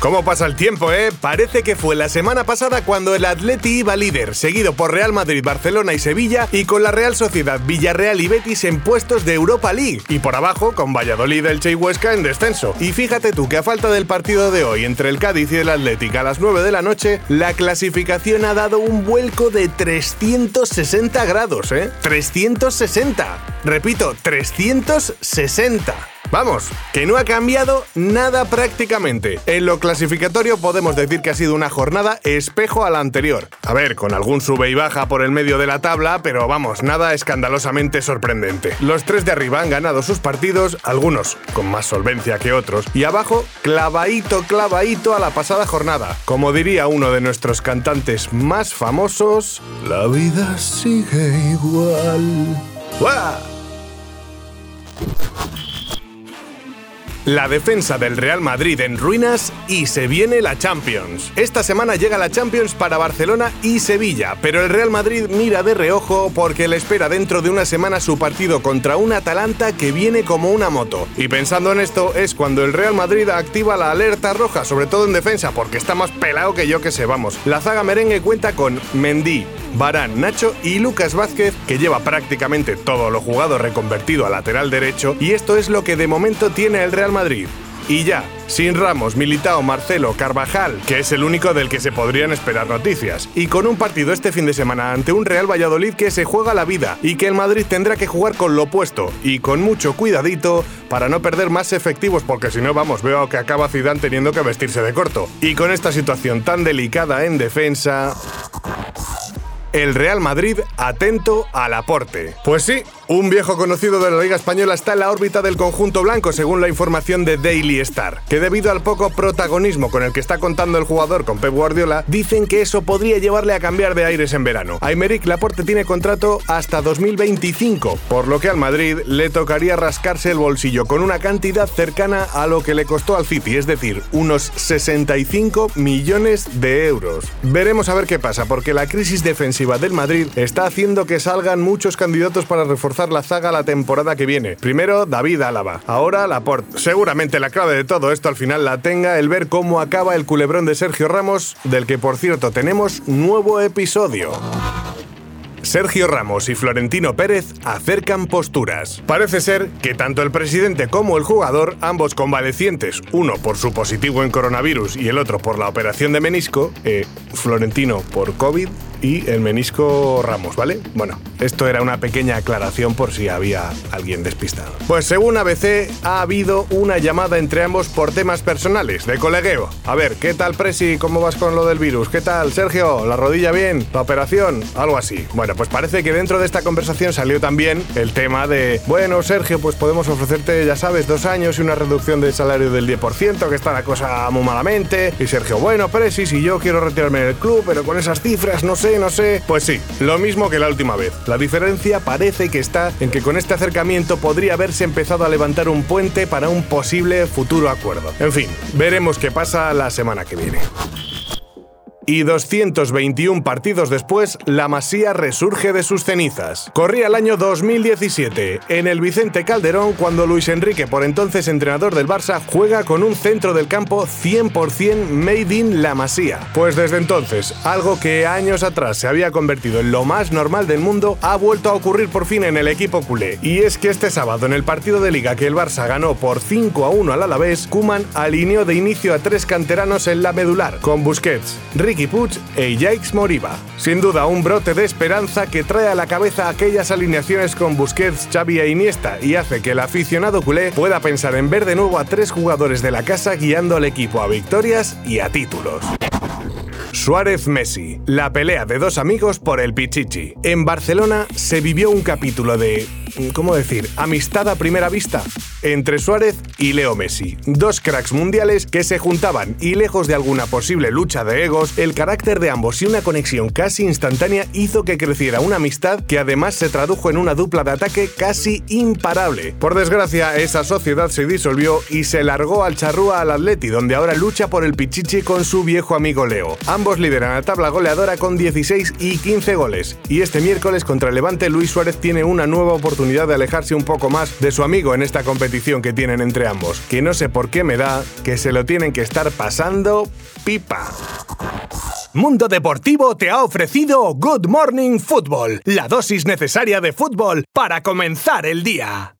¿Cómo pasa el tiempo, eh? Parece que fue la semana pasada cuando el Atleti iba líder, seguido por Real Madrid, Barcelona y Sevilla, y con la Real Sociedad, Villarreal y Betis en puestos de Europa League. Y por abajo, con Valladolid, Elche y Huesca en descenso. Y fíjate tú que a falta del partido de hoy entre el Cádiz y el Atlético a las 9 de la noche, la clasificación ha dado un vuelco de 360 grados, ¿eh? 360. Repito, 360. Vamos, que no ha cambiado nada prácticamente. En lo clasificatorio podemos decir que ha sido una jornada espejo a la anterior. A ver, con algún sube y baja por el medio de la tabla, pero vamos, nada escandalosamente sorprendente. Los tres de arriba han ganado sus partidos, algunos con más solvencia que otros, y abajo, clavadito, clavadito a la pasada jornada. Como diría uno de nuestros cantantes más famosos, la vida sigue igual. ¡Buah! La defensa del Real Madrid en ruinas y se viene la Champions. Esta semana llega la Champions para Barcelona y Sevilla, pero el Real Madrid mira de reojo porque le espera dentro de una semana su partido contra un Atalanta que viene como una moto. Y pensando en esto es cuando el Real Madrid activa la alerta roja, sobre todo en defensa, porque está más pelado que yo que sé, vamos. La zaga merengue cuenta con Mendy, Barán, Nacho y Lucas Vázquez, que lleva prácticamente todo lo jugado reconvertido a lateral derecho, y esto es lo que de momento tiene el Real Madrid. Y ya, sin Ramos, Militao, Marcelo, Carvajal, que es el único del que se podrían esperar noticias. Y con un partido este fin de semana ante un Real Valladolid que se juega la vida y que el Madrid tendrá que jugar con lo opuesto y con mucho cuidadito para no perder más efectivos porque si no, vamos, veo que acaba Zidane teniendo que vestirse de corto. Y con esta situación tan delicada en defensa el Real Madrid atento al aporte. Pues sí, un viejo conocido de la Liga Española está en la órbita del conjunto blanco, según la información de Daily Star, que debido al poco protagonismo con el que está contando el jugador con Pep Guardiola, dicen que eso podría llevarle a cambiar de aires en verano. Aymeric Laporte tiene contrato hasta 2025, por lo que al Madrid le tocaría rascarse el bolsillo con una cantidad cercana a lo que le costó al City, es decir, unos 65 millones de euros. Veremos a ver qué pasa, porque la crisis defensiva del Madrid está haciendo que salgan muchos candidatos para reforzar la zaga la temporada que viene. Primero David Álava, ahora Laporte. Seguramente la clave de todo esto al final la tenga el ver cómo acaba el culebrón de Sergio Ramos, del que por cierto tenemos nuevo episodio. Sergio Ramos y Florentino Pérez acercan posturas. Parece ser que tanto el presidente como el jugador, ambos convalecientes, uno por su positivo en coronavirus y el otro por la operación de menisco, eh, Florentino por COVID, y el menisco Ramos, ¿vale? Bueno, esto era una pequeña aclaración por si había alguien despistado. Pues según ABC, ha habido una llamada entre ambos por temas personales, de colegueo. A ver, ¿qué tal, Presi? ¿Cómo vas con lo del virus? ¿Qué tal, Sergio? ¿La rodilla bien? ¿La operación? Algo así. Bueno, pues parece que dentro de esta conversación salió también el tema de, bueno, Sergio, pues podemos ofrecerte, ya sabes, dos años y una reducción del salario del 10%, que está la cosa muy malamente. Y Sergio, bueno, Presi, si yo quiero retirarme del club, pero con esas cifras, no sé no sé. Pues sí, lo mismo que la última vez. La diferencia parece que está en que con este acercamiento podría haberse empezado a levantar un puente para un posible futuro acuerdo. En fin, veremos qué pasa la semana que viene y 221 partidos después, la Masía resurge de sus cenizas. Corría el año 2017, en el Vicente Calderón, cuando Luis Enrique, por entonces entrenador del Barça, juega con un centro del campo 100% made in La Masía. Pues desde entonces, algo que años atrás se había convertido en lo más normal del mundo, ha vuelto a ocurrir por fin en el equipo culé. Y es que este sábado, en el partido de liga que el Barça ganó por 5 a 1 al Alavés, Kuman alineó de inicio a tres canteranos en la medular, con Busquets, Ricky Puig e Jacques Moriba. Sin duda, un brote de esperanza que trae a la cabeza aquellas alineaciones con Busquets, Xavi e Iniesta y hace que el aficionado culé pueda pensar en ver de nuevo a tres jugadores de la casa guiando al equipo a victorias y a títulos. Suárez Messi, la pelea de dos amigos por el Pichichi. En Barcelona se vivió un capítulo de ¿cómo decir?, amistad a primera vista entre Suárez y Leo Messi, dos cracks mundiales que se juntaban y lejos de alguna posible lucha de egos, el carácter de ambos y una conexión casi instantánea hizo que creciera una amistad que además se tradujo en una dupla de ataque casi imparable. Por desgracia, esa sociedad se disolvió y se largó al charrúa al Atleti, donde ahora lucha por el pichichi con su viejo amigo Leo. Ambos lideran la tabla goleadora con 16 y 15 goles. Y este miércoles contra el Levante, Luis Suárez tiene una nueva oportunidad de alejarse un poco más de su amigo en esta competición que tienen entre ambos, que no sé por qué me da que se lo tienen que estar pasando pipa. Mundo Deportivo te ha ofrecido Good Morning Football, la dosis necesaria de fútbol para comenzar el día.